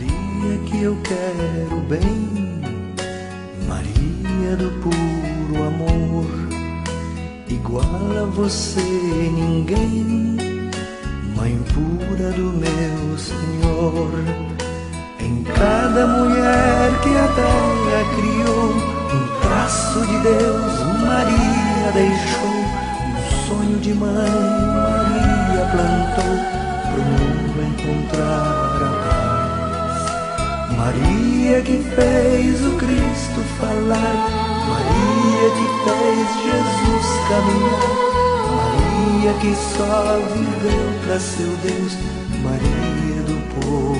Maria que eu quero bem, Maria do puro amor, igual a você ninguém, Mãe pura do meu Senhor. Em cada mulher que a terra criou, um traço de Deus, Maria deixou, um sonho de mãe, Maria plantou, pro mundo encontrar a paz. Maria que fez o Cristo falar, Maria que fez Jesus caminhar. Maria que só viveu para seu Deus, Maria do povo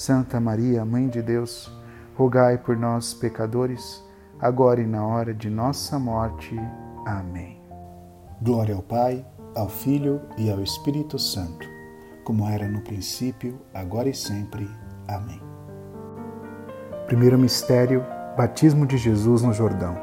Santa Maria, Mãe de Deus, rogai por nós, pecadores, agora e na hora de nossa morte. Amém. Glória ao Pai, ao Filho e ao Espírito Santo, como era no princípio, agora e sempre. Amém. Primeiro mistério: Batismo de Jesus no Jordão.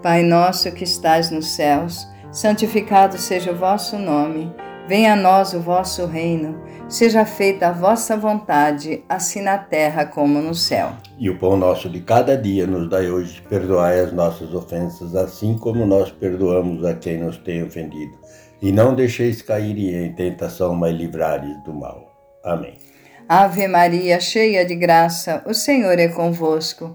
Pai nosso que estais nos céus, santificado seja o vosso nome. Venha a nós o vosso reino. Seja feita a vossa vontade, assim na terra como no céu. E o pão nosso de cada dia nos dai hoje. Perdoai as nossas ofensas, assim como nós perdoamos a quem nos tem ofendido. E não deixeis cair em tentação, mas livrai do mal. Amém. Ave Maria, cheia de graça, o Senhor é convosco.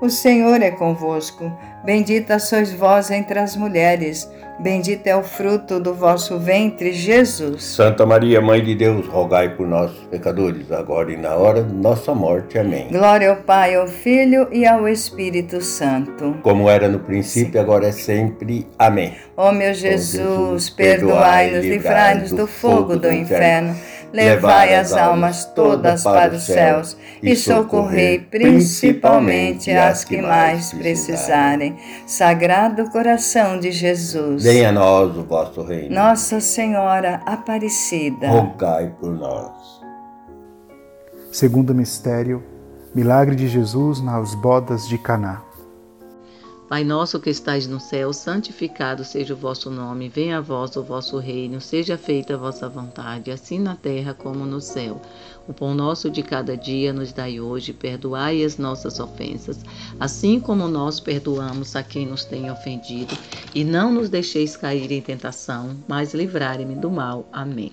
o Senhor é convosco. Bendita sois vós entre as mulheres, bendito é o fruto do vosso ventre, Jesus. Santa Maria, Mãe de Deus, rogai por nós, pecadores, agora e na hora de nossa morte. Amém. Glória ao Pai, ao Filho e ao Espírito Santo. Como era no princípio, Sim. agora é sempre. Amém. Ó meu Jesus, Jesus perdoai-nos, livrai-nos do fogo do inferno. inferno levai as almas todas para os céus e socorrei principalmente as que mais precisarem. Sagrado coração de Jesus, venha a nós o vosso reino. Nossa Senhora Aparecida, rogai por nós. Segundo mistério, milagre de Jesus nas bodas de Caná. Pai nosso que estais no céu, santificado seja o vosso nome, venha a vós o vosso reino, seja feita a vossa vontade, assim na terra como no céu. O pão nosso de cada dia nos dai hoje, perdoai as nossas ofensas, assim como nós perdoamos a quem nos tem ofendido, e não nos deixeis cair em tentação, mas livrai-me do mal. Amém.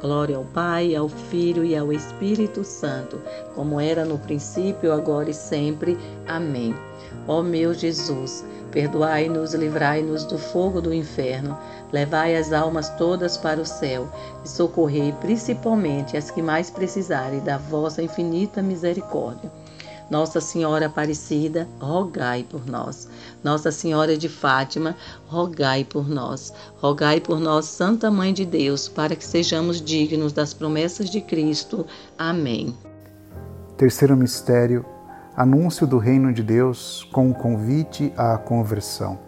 Glória ao Pai, ao Filho e ao Espírito Santo, como era no princípio, agora e sempre. Amém. Ó meu Jesus, Perdoai-nos, livrai-nos do fogo do inferno, levai as almas todas para o céu e socorrei principalmente as que mais precisarem da vossa infinita misericórdia. Nossa Senhora Aparecida, rogai por nós. Nossa Senhora de Fátima, rogai por nós. Rogai por nós, Santa Mãe de Deus, para que sejamos dignos das promessas de Cristo. Amém. Terceiro mistério anúncio do reino de Deus com o convite à conversão.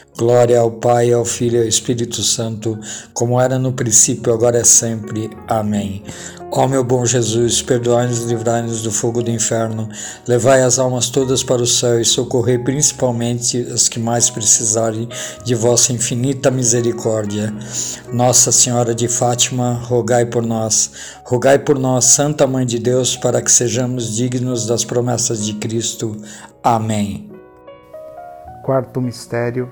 Glória ao Pai, ao Filho e ao Espírito Santo, como era no princípio, agora é sempre. Amém. Ó meu bom Jesus, perdoai-nos e livrai-nos do fogo do inferno, levai as almas todas para o céu e socorrei principalmente as que mais precisarem de vossa infinita misericórdia. Nossa Senhora de Fátima, rogai por nós. Rogai por nós, Santa Mãe de Deus, para que sejamos dignos das promessas de Cristo. Amém. Quarto mistério,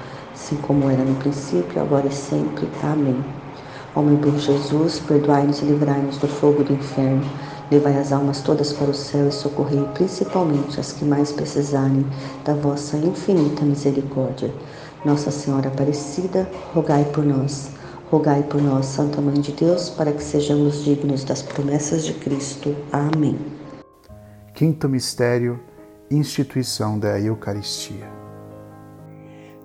assim como era no princípio, agora e sempre. Amém. Ó meu Jesus, perdoai-nos e livrai-nos do fogo do inferno Levai as almas todas para o céu e socorrei principalmente as que mais precisarem da vossa infinita misericórdia. Nossa Senhora Aparecida, rogai por nós. Rogai por nós, Santa Mãe de Deus, para que sejamos dignos das promessas de Cristo. Amém. Quinto mistério, instituição da Eucaristia.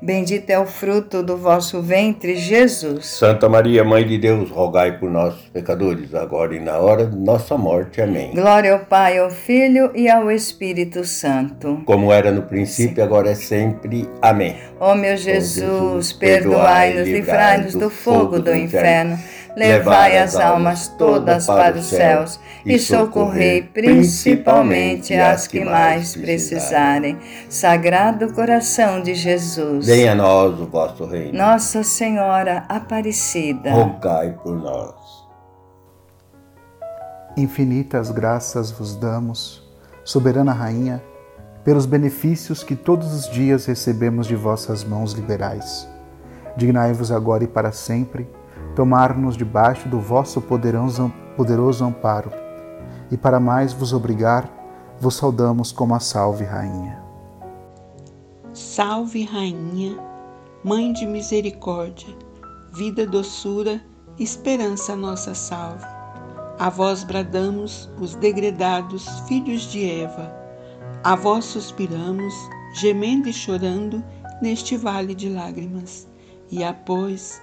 Bendito é o fruto do vosso ventre, Jesus. Santa Maria, Mãe de Deus, rogai por nós, pecadores, agora e na hora de nossa morte. Amém. Glória ao Pai, ao Filho e ao Espírito Santo. Como era no princípio, agora é sempre. Amém. Ó meu Jesus, perdoai-nos, livrai-nos do fogo do inferno levai as almas todas para os céus e socorrei principalmente as que mais precisarem. Sagrado coração de Jesus, venha a nós o vosso reino. Nossa Senhora Aparecida, rogai por nós. Infinitas graças vos damos, soberana rainha, pelos benefícios que todos os dias recebemos de vossas mãos liberais. Dignai-vos agora e para sempre tomar-nos debaixo do vosso poderoso amparo. E para mais vos obrigar, vos saudamos como a Salve Rainha. Salve Rainha, Mãe de misericórdia, vida, doçura, esperança nossa salve. A vós bradamos, os degredados filhos de Eva. A vós suspiramos, gemendo e chorando neste vale de lágrimas. E após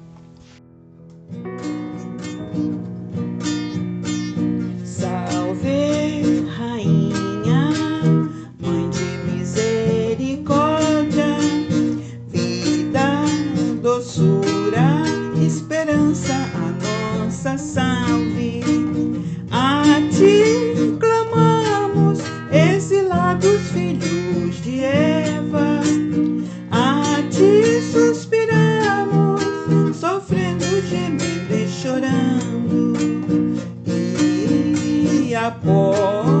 Em nome